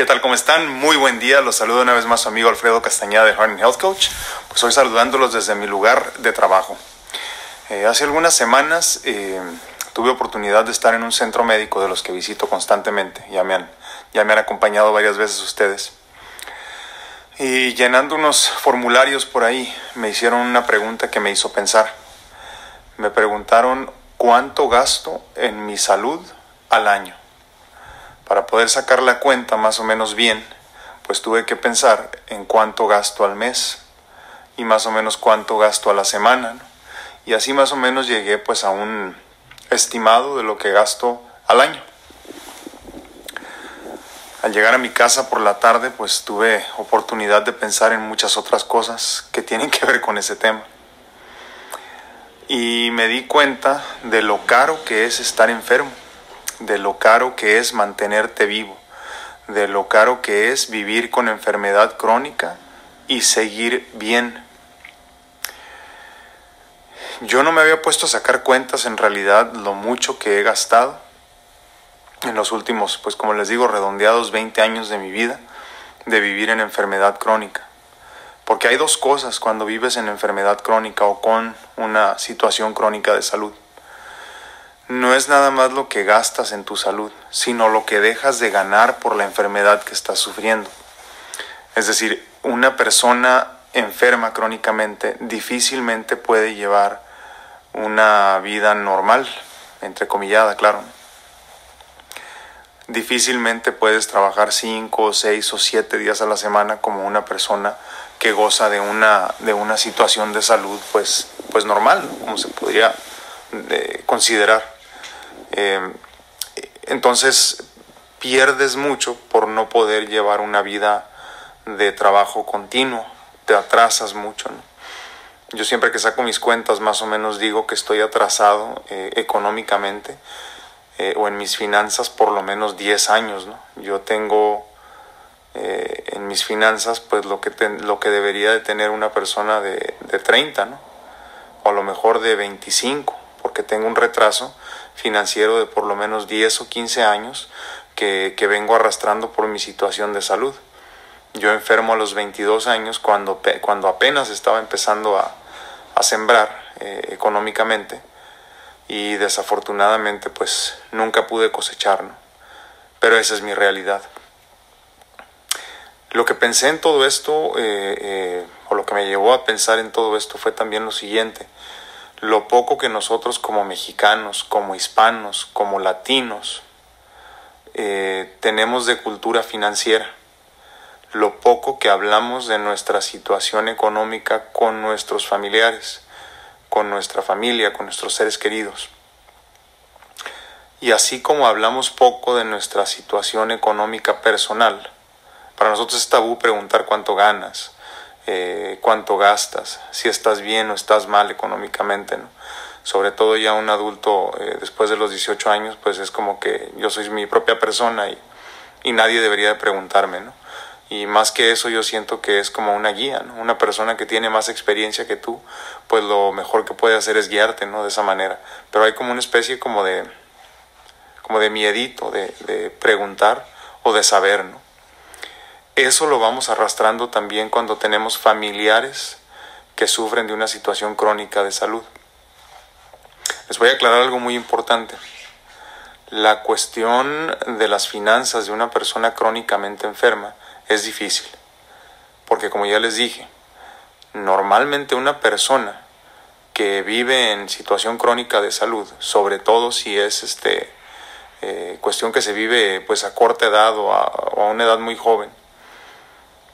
¿Qué tal? ¿Cómo están? Muy buen día. Los saludo una vez más su amigo Alfredo Castañeda de Heart Health Coach. Pues hoy saludándolos desde mi lugar de trabajo. Eh, hace algunas semanas eh, tuve oportunidad de estar en un centro médico de los que visito constantemente. Ya me han, ya me han acompañado varias veces ustedes. Y llenando unos formularios por ahí, me hicieron una pregunta que me hizo pensar. Me preguntaron cuánto gasto en mi salud al año. Para poder sacar la cuenta más o menos bien, pues tuve que pensar en cuánto gasto al mes y más o menos cuánto gasto a la semana. Y así más o menos llegué pues a un estimado de lo que gasto al año. Al llegar a mi casa por la tarde, pues tuve oportunidad de pensar en muchas otras cosas que tienen que ver con ese tema. Y me di cuenta de lo caro que es estar enfermo de lo caro que es mantenerte vivo, de lo caro que es vivir con enfermedad crónica y seguir bien. Yo no me había puesto a sacar cuentas en realidad lo mucho que he gastado en los últimos, pues como les digo, redondeados 20 años de mi vida de vivir en enfermedad crónica. Porque hay dos cosas cuando vives en enfermedad crónica o con una situación crónica de salud no es nada más lo que gastas en tu salud, sino lo que dejas de ganar por la enfermedad que estás sufriendo. Es decir, una persona enferma crónicamente difícilmente puede llevar una vida normal, entrecomillada, claro. Difícilmente puedes trabajar cinco, seis o siete días a la semana como una persona que goza de una, de una situación de salud pues, pues normal, como se podría eh, considerar. Em, entonces pierdes mucho por no poder llevar una vida de trabajo continuo, te atrasas mucho. Yo siempre que saco mis cuentas más o menos digo que estoy atrasado eh, económicamente eh, o en mis finanzas por lo menos 10 años. ¿no? Yo tengo eh, en mis finanzas pues lo que, lo que debería de tener una persona de, de 30, ¿no? o a lo mejor de 25, porque tengo un retraso financiero de por lo menos 10 o 15 años que, vengo arrastrando por mi situación de salud. Yo enfermo a los 22 años cuando, cuando apenas estaba empezando a, sembrar eh, económicamente y desafortunadamente pues nunca pude cosechar, pero esa es mi realidad. Lo que pensé en todo esto, eh, eh, o lo que me llevó a pensar en todo esto fue también lo siguiente lo poco que nosotros como mexicanos, como hispanos, como latinos, eh, tenemos de cultura financiera, lo poco que hablamos de nuestra situación económica con nuestros familiares, con nuestra familia, con nuestros seres queridos. Y así como hablamos poco de nuestra situación económica personal, para nosotros es tabú preguntar cuánto ganas, eh, cuánto gastas, si estás bien o estás mal económicamente, ¿no? Sobre todo ya un adulto eh, después de los 18 años, pues es como que yo soy mi propia persona y, y nadie debería de preguntarme, ¿no? Y más que eso yo siento que es como una guía, ¿no? Una persona que tiene más experiencia que tú, pues lo mejor que puede hacer es guiarte, ¿no? De esa manera. Pero hay como una especie como de, como de miedito, de, de preguntar o de saber, ¿no? Eso lo vamos arrastrando también cuando tenemos familiares que sufren de una situación crónica de salud. Les voy a aclarar algo muy importante. La cuestión de las finanzas de una persona crónicamente enferma es difícil, porque como ya les dije, normalmente una persona que vive en situación crónica de salud, sobre todo si es este eh, cuestión que se vive pues a corta edad o a una edad muy joven,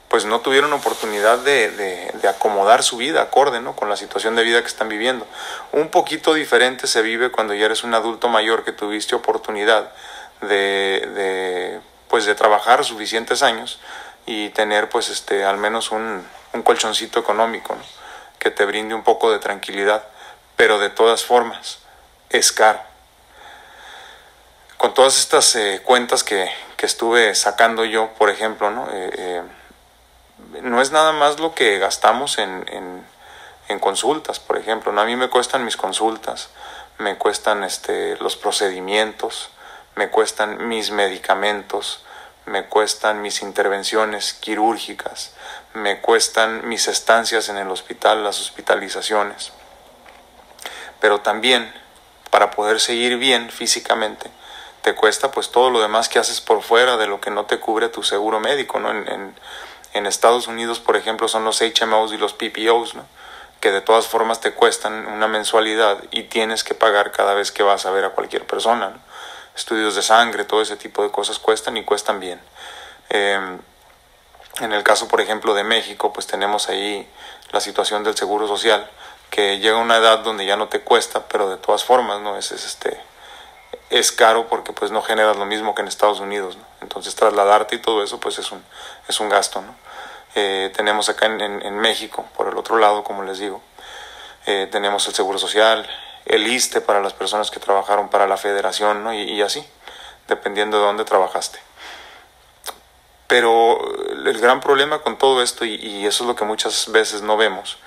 pues no tuvieron oportunidad de, acomodar su vida acorde ¿no? con la situación de vida que están viviendo. Un poquito diferente se vive cuando ya eres un adulto mayor que tuviste oportunidad de, pues de trabajar suficientes años y tener pues este al menos un, colchoncito económico que te brinde un poco de tranquilidad pero de todas formas es caro con todas estas eh, cuentas que, estuve sacando yo por ejemplo no eh, eh, no es nada más lo que gastamos en, en, consultas, por ejemplo. ¿no? A mí me cuestan mis consultas, me cuestan este, los procedimientos, me cuestan mis medicamentos, me cuestan mis intervenciones quirúrgicas, me cuestan mis estancias en el hospital, las hospitalizaciones. Pero también, para poder seguir bien físicamente, te cuesta pues todo lo demás que haces por fuera de lo que no te cubre tu seguro médico, ¿no? En, en, Estados Unidos, por ejemplo, son los HMOs y los PPOs, ¿no? Que de todas formas te cuestan una mensualidad y tienes que pagar cada vez que vas a ver a cualquier persona, Estudios de sangre, todo ese tipo de cosas cuestan y cuestan bien. Em, en el caso, por ejemplo, de México, pues tenemos ahí la situación del seguro social, que llega a una edad donde ya no te cuesta, pero de todas formas, ¿no? Es, es este, es caro porque pues no generas lo mismo que en Estados Unidos, Entonces trasladarte y todo eso pues es un, es un gasto, ¿no? Eh, tenemos acá en, México, por el otro lado, como les digo, eh, tenemos el Seguro Social, el ISTE para las personas que trabajaron para la federación, ¿no? Y, así, dependiendo de dónde trabajaste. Pero el gran problema con todo esto, y eso es lo que muchas veces no vemos,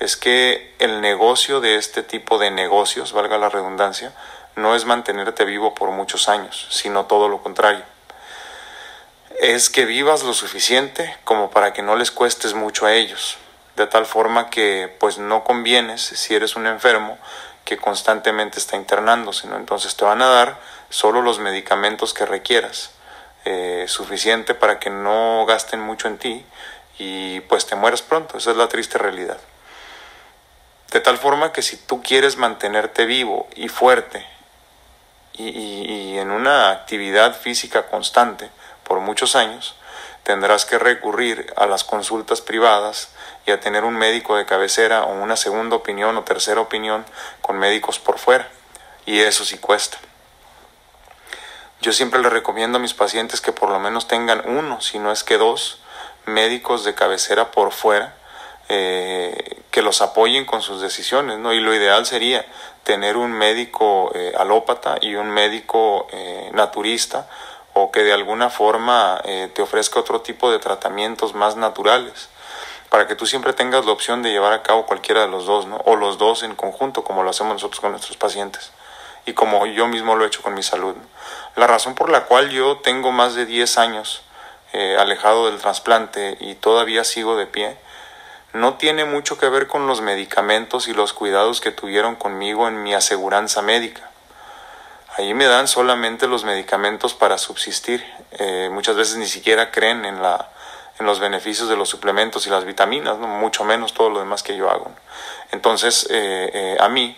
es que el negocio de este tipo de negocios, valga la redundancia, no es mantenerte vivo por muchos años, sino todo lo contrario. Es que vivas lo suficiente como para que no les cuestes mucho a ellos, de tal forma que pues no convienes si eres un enfermo que constantemente está internándose, ¿no? entonces te van a dar solo los medicamentos que requieras, eh, suficiente para que no gasten mucho en ti y pues te mueras pronto, esa es la triste realidad. De tal forma que si tú quieres mantenerte vivo y fuerte y, en una actividad física constante por muchos años, tendrás que recurrir a las consultas privadas y a tener un médico de cabecera o una segunda opinión o tercera opinión con médicos por fuera. Y eso sí cuesta. Yo siempre le recomiendo a mis pacientes que por lo menos tengan uno, si no es que dos, médicos de cabecera por fuera eh, que los apoyen con sus decisiones, ¿no? Y lo ideal sería tener un médico eh, alópata y un médico eh, naturista o que de alguna forma eh, te ofrezca otro tipo de tratamientos más naturales para que tú siempre tengas la opción de llevar a cabo cualquiera de los dos, ¿no? O los dos en conjunto, como lo hacemos nosotros con nuestros pacientes y como yo mismo lo he hecho con mi salud. La razón por la cual yo tengo más de 10 años alejado del trasplante y todavía sigo de pie no tiene mucho que ver con los medicamentos y los cuidados que tuvieron conmigo en mi aseguranza médica. Ahí me dan solamente los medicamentos para subsistir. Eh, muchas veces ni siquiera creen en, la, en los beneficios de los suplementos y las vitaminas, mucho menos todo lo demás que yo hago. Entonces, eh, eh, a mí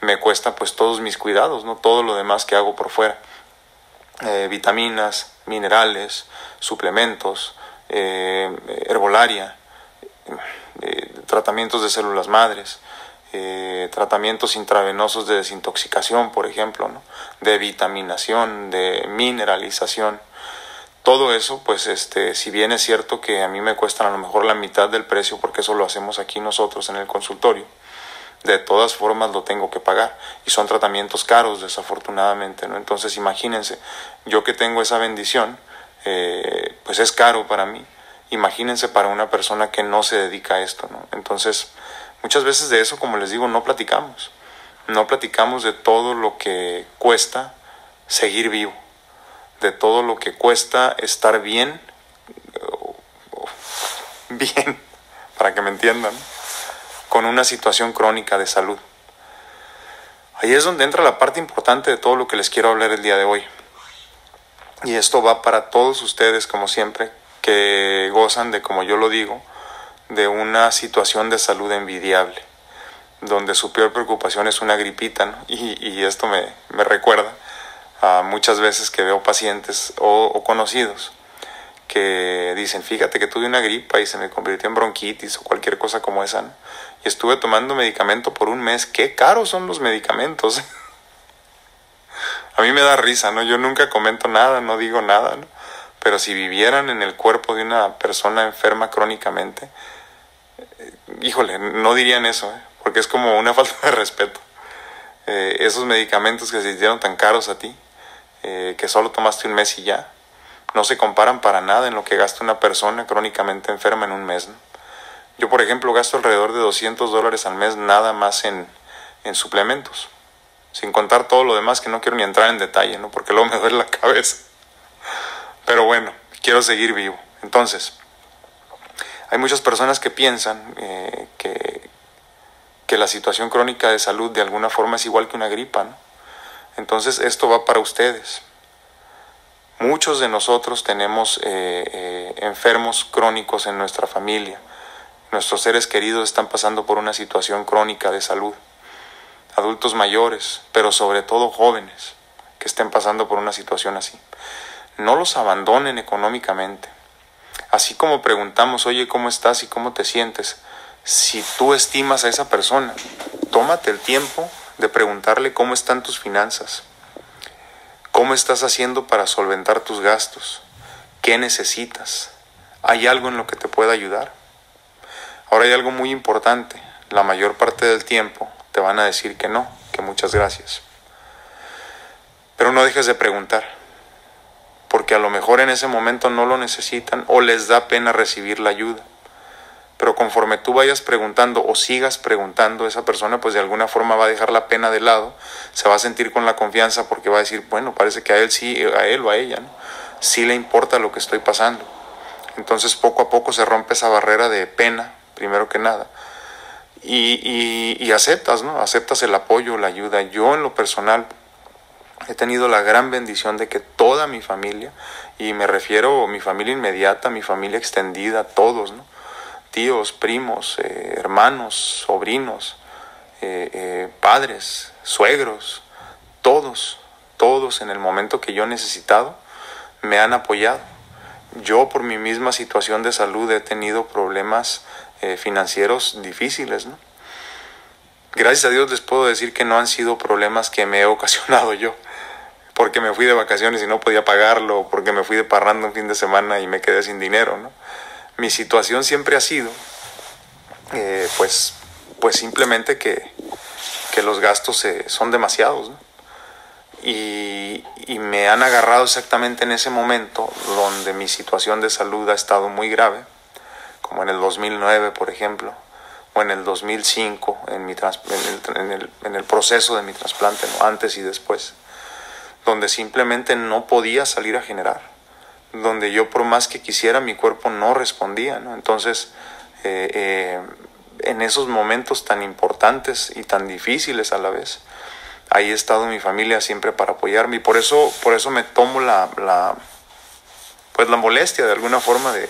me cuesta pues todos mis cuidados, ¿no? todo lo demás que hago por fuera. vitaminas, minerales, suplementos, herbolaria, eh, tratamientos de células madres, eh, tratamientos intravenosos de desintoxicación, por ejemplo, de vitaminación, de mineralización. Todo eso, pues, este, si bien es cierto que a mí me cuestan a lo mejor la mitad del precio, porque eso lo hacemos aquí nosotros en el consultorio, de todas formas lo tengo que pagar y son tratamientos caros, desafortunadamente, ¿no? Entonces, imagínense, yo que tengo esa bendición, eh, pues es caro para mí imagínense para una persona que no se dedica a esto, ¿no? Entonces, muchas veces de eso, como les digo, no platicamos. No platicamos de todo lo que cuesta seguir vivo, de todo lo que cuesta estar bien, bien, para que me entiendan, con una situación crónica de salud. Ahí es donde entra la parte importante de todo lo que les quiero hablar el día de hoy. Y esto va para todos ustedes, como siempre, que gozan de, como yo lo digo, de una situación de salud envidiable, donde su peor preocupación es una gripita, y, esto me, recuerda a muchas veces que veo pacientes o, conocidos que dicen, fíjate que tuve una gripa y se me convirtió en bronquitis o cualquier cosa como esa, y estuve tomando medicamento por un mes, qué caros son los medicamentos. a mí me da risa, ¿no? Yo nunca comento nada, no digo nada, ¿no? pero si vivieran en el cuerpo de una persona enferma crónicamente, híjole, no dirían eso, ¿eh? porque es como una falta de respeto. Eh, esos medicamentos que se hicieron tan caros a ti, que solo tomaste un mes y ya, no se comparan para nada en lo que gasta una persona crónicamente enferma en un mes. Yo, por ejemplo, gasto alrededor de 200 dólares al mes nada más en, en suplementos, sin contar todo lo demás que no quiero ni entrar en detalle, ¿no? porque luego me duele la cabeza Pero bueno, quiero seguir vivo. Entonces, hay muchas personas que piensan eh, que, que la situación crónica de salud de alguna forma es igual que una gripa, ¿no? Entonces, esto va para ustedes. Muchos de nosotros tenemos eh, eh, enfermos crónicos en nuestra familia. Nuestros seres queridos están pasando por una situación crónica de salud. Adultos mayores, pero sobre todo jóvenes que estén pasando por una situación así. No los abandonen económicamente. Así como preguntamos, oye, ¿cómo estás y cómo te sientes? Si tú estimas a esa persona, tómate el tiempo de preguntarle cómo están tus finanzas, cómo estás haciendo para solventar tus gastos, qué necesitas, ¿hay algo en lo que te pueda ayudar? Ahora hay algo muy importante, la mayor parte del tiempo te van a decir que no, que muchas gracias. Pero no dejes de preguntar, porque a lo mejor en ese momento no lo necesitan o les da pena recibir la ayuda. Pero conforme tú vayas preguntando o sigas preguntando, esa persona pues de alguna forma va a dejar la pena de lado, se va a sentir con la confianza porque va a decir, bueno, parece que a él sí, a él o a ella, ¿no? sí le importa lo que estoy pasando. Entonces poco a poco se rompe esa barrera de pena, primero que nada, y, y, y aceptas, ¿no? Aceptas el apoyo, la ayuda. Yo en lo personal, he tenido la gran bendición de que toda mi familia, y me refiero a mi familia inmediata, mi familia extendida, todos, ¿no? tíos, primos, eh, hermanos, sobrinos, eh, eh, padres, suegros, todos, todos en el momento que yo he necesitado, me han apoyado. Yo por mi misma situación de salud he tenido problemas financieros difíciles, ¿no? Gracias a Dios les puedo decir que no han sido problemas que me he ocasionado yo porque me fui de vacaciones y no podía pagarlo, porque me fui de parranda un fin de semana y me quedé sin dinero, ¿no? Mi situación siempre ha sido, eh, pues, pues simplemente que, que los gastos son demasiados, ¿no? Y, y, me han agarrado exactamente en ese momento donde mi situación de salud ha estado muy grave, como en el 2009, por ejemplo, o en el 2005, en, mi en, el, en, el, en el proceso de mi trasplante, ¿no? antes y después donde simplemente no podía salir a generar, donde yo por más que quisiera mi cuerpo no respondía. Entonces, eh, eh, en esos momentos tan importantes y tan difíciles a la vez, ahí ha estado mi familia siempre para apoyarme y por eso, por eso me tomo la, la pues la molestia de alguna forma de,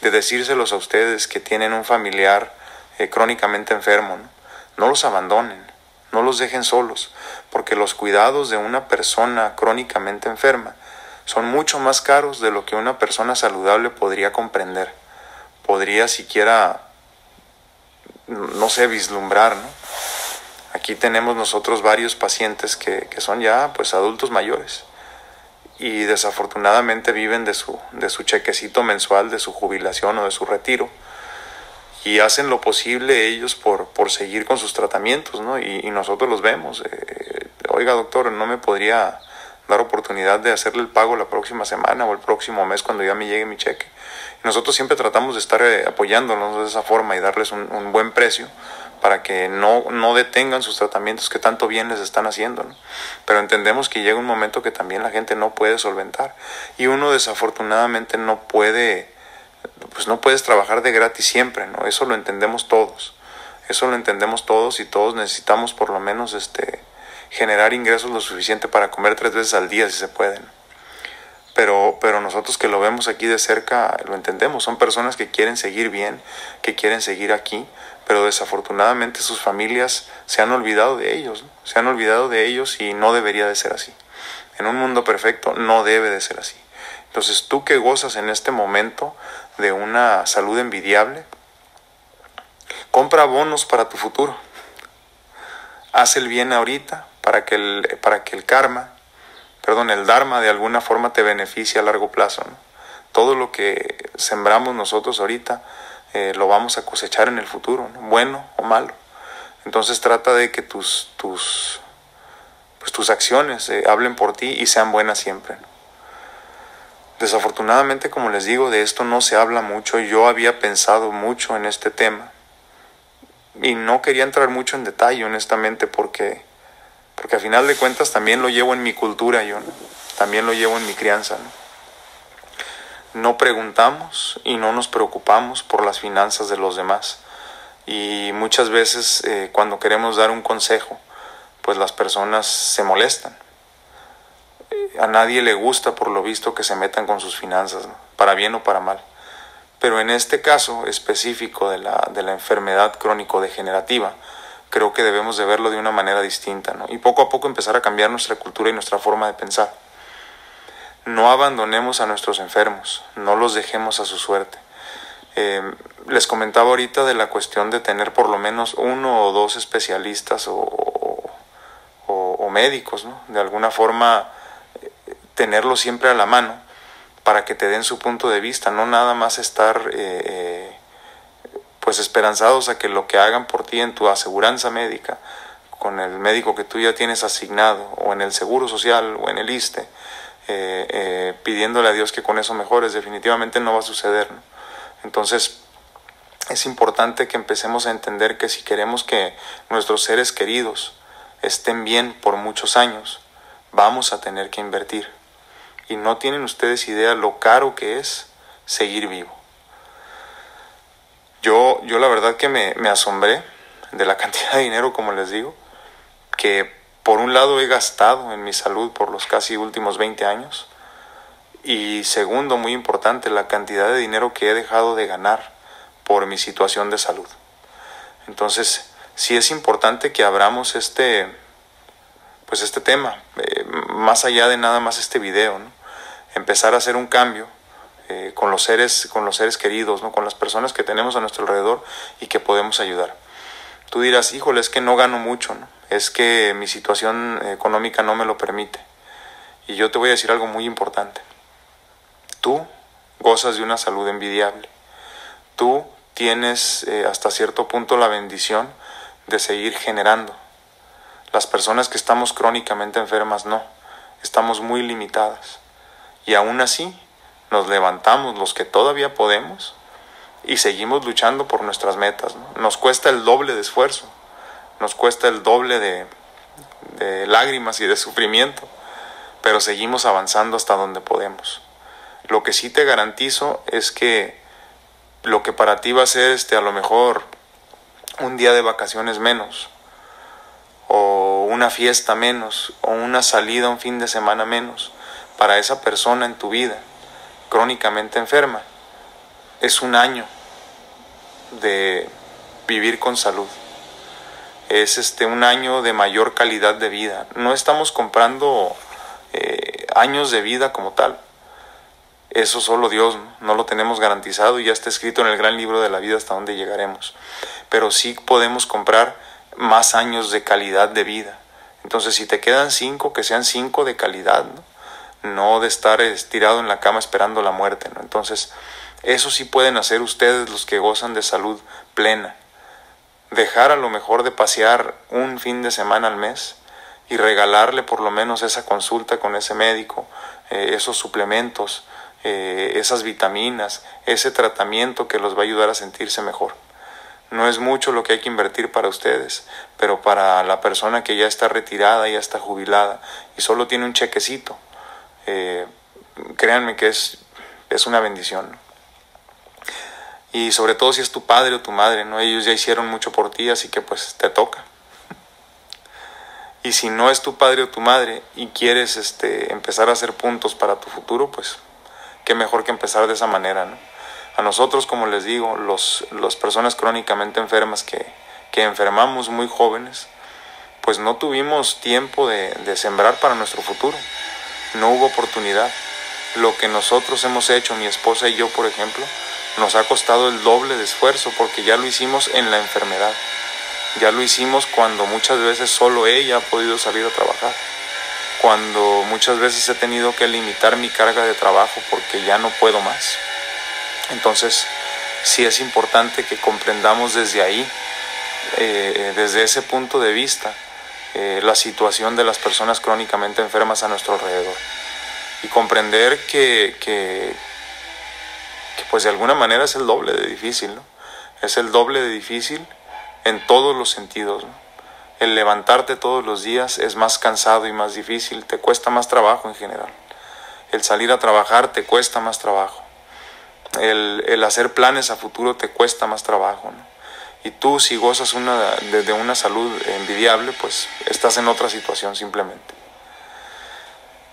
de, decírselos a ustedes que tienen un familiar eh, crónicamente enfermo, ¿no? no los abandonen, no los dejen solos, porque los cuidados de una persona crónicamente enferma son mucho más caros de lo que una persona saludable podría comprender, podría siquiera, no sé, vislumbrar, ¿no? Aquí tenemos nosotros varios pacientes que, que son ya pues adultos mayores y desafortunadamente viven de su, de su chequecito mensual, de su jubilación o de su retiro y hacen lo posible ellos por, por seguir con sus tratamientos, ¿no? Y, nosotros los vemos. Eh, Oiga, doctor, ¿no me podría dar oportunidad de hacerle el pago la próxima semana o el próximo mes cuando ya me llegue mi cheque? nosotros siempre tratamos de estar eh, apoyándolos de esa forma y darles un, un buen precio para que no, no, detengan sus tratamientos que tanto bien les están haciendo. ¿no? Pero entendemos que llega un momento que también la gente no puede solventar y uno desafortunadamente no puede pues no puedes trabajar de gratis siempre, ¿no? Eso lo entendemos todos. Eso lo entendemos todos y todos necesitamos por lo menos este generar ingresos lo suficiente para comer tres veces al día si se pueden. Pero, pero nosotros que lo vemos aquí de cerca lo entendemos. Son personas que quieren seguir bien, que quieren seguir aquí, pero desafortunadamente sus familias se han olvidado de ellos, se han olvidado de ellos y no debería de ser así. En un mundo perfecto no debe de ser así. Entonces tú que gozas en este momento de una salud envidiable, compra bonos para tu futuro. Haz el bien ahorita para que el, para que el karma, perdón, el dharma de alguna forma te beneficie a largo plazo. Todo lo que sembramos nosotros ahorita eh, lo vamos a cosechar en el futuro, bueno o malo. Entonces trata de que tus, tus, pues tus acciones eh, hablen por ti y sean buenas siempre. Desafortunadamente, como les digo, de esto no se habla mucho. Yo había pensado mucho en este tema y no quería entrar mucho en detalle, honestamente, porque, porque a final de cuentas también lo llevo en mi cultura, yo también lo llevo en mi crianza. no preguntamos y no nos preocupamos por las finanzas de los demás. Y muchas veces eh, cuando queremos dar un consejo, pues las personas se molestan. A nadie le gusta, por lo visto, que se metan con sus finanzas, para bien o para mal. Pero en este caso específico de la, de la enfermedad crónico-degenerativa, creo que debemos de verlo de una manera distinta, ¿no? Y poco a poco empezar a cambiar nuestra cultura y nuestra forma de pensar. No abandonemos a nuestros enfermos, no los dejemos a su suerte. Eh, les comentaba ahorita de la cuestión de tener por lo menos uno o dos especialistas o, o, médicos, ¿no? De alguna forma eh, tenerlos siempre a la mano para que te den su punto de vista, no nada más estar eh, pues esperanzados a que lo que hagan por ti en tu aseguranza médica, con el médico que tú ya tienes asignado, o en el seguro social, o en el ISTE, eh, eh, pidiéndole a Dios que con eso mejores, definitivamente no va a suceder. Entonces, es importante que empecemos a entender que si queremos que nuestros seres queridos estén bien por muchos años, vamos a tener que invertir. Y no tienen ustedes idea lo caro que es seguir vivo. Yo, yo la verdad que me, asombré de la cantidad de dinero, como les digo, que por un lado he gastado en mi salud por los casi últimos 20 años y segundo, muy importante, la cantidad de dinero que he dejado de ganar por mi situación de salud. Entonces, sí es importante que abramos este, pues este tema, eh, más allá de nada más este video, ¿no? Empezar a hacer un cambio eh, con, los seres, con los seres queridos, ¿no? con las personas que tenemos a nuestro alrededor y que podemos ayudar. Tú dirás, híjole, es que no gano mucho, ¿no? es que mi situación económica no me lo permite. Y yo te voy a decir algo muy importante. Tú gozas de una salud envidiable. Tú tienes eh, hasta cierto punto la bendición de seguir generando. Las personas que estamos crónicamente enfermas no, estamos muy limitadas. Y aún así nos levantamos los que todavía podemos y seguimos luchando por nuestras metas. Nos cuesta el doble de esfuerzo, nos cuesta el doble de, de lágrimas y de sufrimiento, pero seguimos avanzando hasta donde podemos. Lo que sí te garantizo es que lo que para ti va a ser este a lo mejor un día de vacaciones menos o una fiesta menos o una salida un fin de semana menos para esa persona en tu vida crónicamente enferma, es un año de vivir con salud. Es este un año de mayor calidad de vida. No estamos comprando eh, años de vida como tal. Eso solo Dios ¿no? lo tenemos garantizado y ya está escrito en el gran libro de la vida hasta dónde llegaremos. Pero sí podemos comprar más años de calidad de vida. Entonces, si te quedan cinco, que sean cinco de calidad, ¿no? No de estar estirado en la cama esperando la muerte. Entonces, eso sí pueden hacer ustedes los que gozan de salud plena. Dejar a lo mejor de pasear un fin de semana al mes y regalarle por lo menos esa consulta con ese médico, eh, esos suplementos, eh, esas vitaminas, ese tratamiento que los va a ayudar a sentirse mejor. No es mucho lo que hay que invertir para ustedes, pero para la persona que ya está retirada, ya está jubilada y solo tiene un chequecito, eh, créanme que es, es una bendición. Y sobre todo si es tu padre o tu madre, ¿no? Ellos ya hicieron mucho por ti, así que pues te toca. Y si no es tu padre o tu madre y quieres este, empezar a hacer puntos para tu futuro, pues qué mejor que empezar de esa manera, ¿no? A nosotros, como les digo, los, las personas crónicamente enfermas que, que enfermamos muy jóvenes, pues no tuvimos tiempo de sembrar para nuestro futuro no hubo oportunidad. Lo que nosotros hemos hecho, mi esposa y yo, por ejemplo, nos ha costado el doble de esfuerzo porque ya lo hicimos en la enfermedad. Ya lo hicimos cuando muchas veces solo ella ha podido salir a trabajar. Cuando muchas veces he tenido que limitar mi carga de trabajo porque ya no puedo más. Entonces, sí es importante que comprendamos desde ahí, eh, desde ese punto de vista, eh, la situación de las personas crónicamente enfermas a nuestro alrededor y comprender que, que, pues de alguna manera es el doble de difícil, ¿no? Es el doble de difícil en todos los sentidos, El levantarte todos los días es más cansado y más difícil, te cuesta más trabajo en general. El salir a trabajar te cuesta más trabajo. El, el, hacer planes a futuro te cuesta más trabajo. ¿no? Y tú si gozas una, de, de una salud envidiable, pues estás en otra situación simplemente.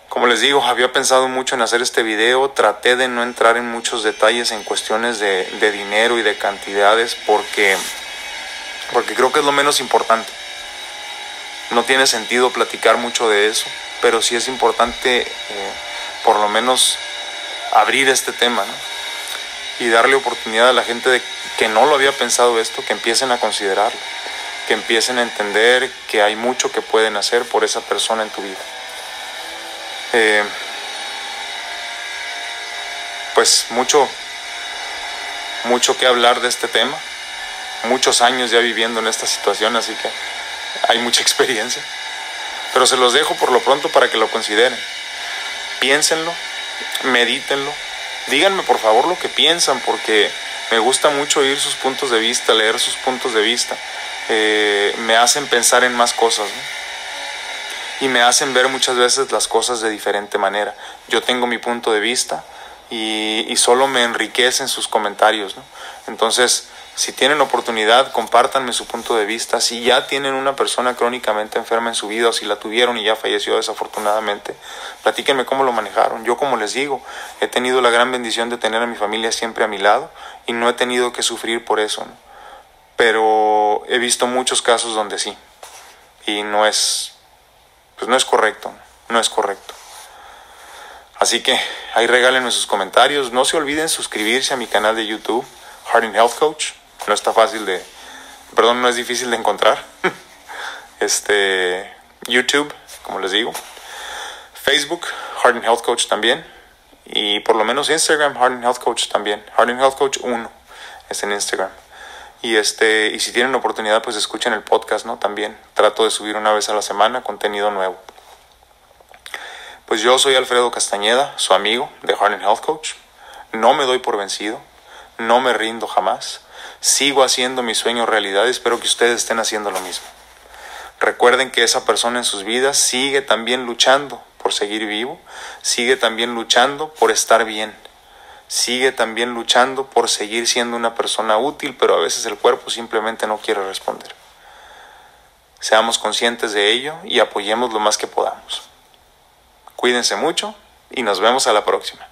Como les digo, había pensado mucho en hacer este video, traté de no entrar en muchos detalles en cuestiones de, de dinero y de cantidades porque, porque creo que es lo menos importante. No tiene sentido platicar mucho de eso, pero sí es importante eh, por lo menos abrir este tema ¿no? Y darle oportunidad a la gente de que no lo había pensado esto, que empiecen a considerarlo, que empiecen a entender que hay mucho que pueden hacer por esa persona en tu vida. Eh, pues mucho, mucho que hablar de este tema, muchos años ya viviendo en esta situación, así que hay mucha experiencia. Pero se los dejo por lo pronto para que lo consideren. Piénsenlo, medítenlo. Díganme por favor lo que piensan, porque me gusta mucho oír sus puntos de vista, leer sus puntos de vista. Eh, me hacen pensar en más cosas. ¿no? Y me hacen ver muchas veces las cosas de diferente manera. Yo tengo mi punto de vista y, y solo me enriquecen sus comentarios. ¿no? Entonces, si tienen oportunidad, compártanme su punto de vista. Si ya tienen una persona crónicamente enferma en su vida o si la tuvieron y ya falleció desafortunadamente, platíquenme cómo lo manejaron. Yo, como les digo, he tenido la gran bendición de tener a mi familia siempre a mi lado y no he tenido que sufrir por eso. Pero he visto muchos casos donde sí. Y no es, pues no es correcto, no es correcto. Así que ahí regálenme sus comentarios. No se olviden suscribirse a mi canal de YouTube, Harding Health Coach no está fácil de, perdón, no es difícil de encontrar. este, YouTube, como les digo. Facebook, Harding Health Coach también. Y por lo menos Instagram, Harding Health Coach también. Harding Health Coach 1 es en Instagram. Y, este, y si tienen oportunidad, pues escuchen el podcast, ¿no? También trato de subir una vez a la semana contenido nuevo. Pues yo soy Alfredo Castañeda, su amigo de Harding Health Coach. No me doy por vencido, no me rindo jamás sigo haciendo mi sueño realidad y espero que ustedes estén haciendo lo mismo. Recuerden que esa persona en sus vidas sigue también luchando por seguir vivo, sigue también luchando por estar bien, sigue también luchando por seguir siendo una persona útil, pero a veces el cuerpo simplemente no quiere responder. Seamos conscientes de ello y apoyemos lo más que podamos. Cuídense mucho y nos vemos a la próxima.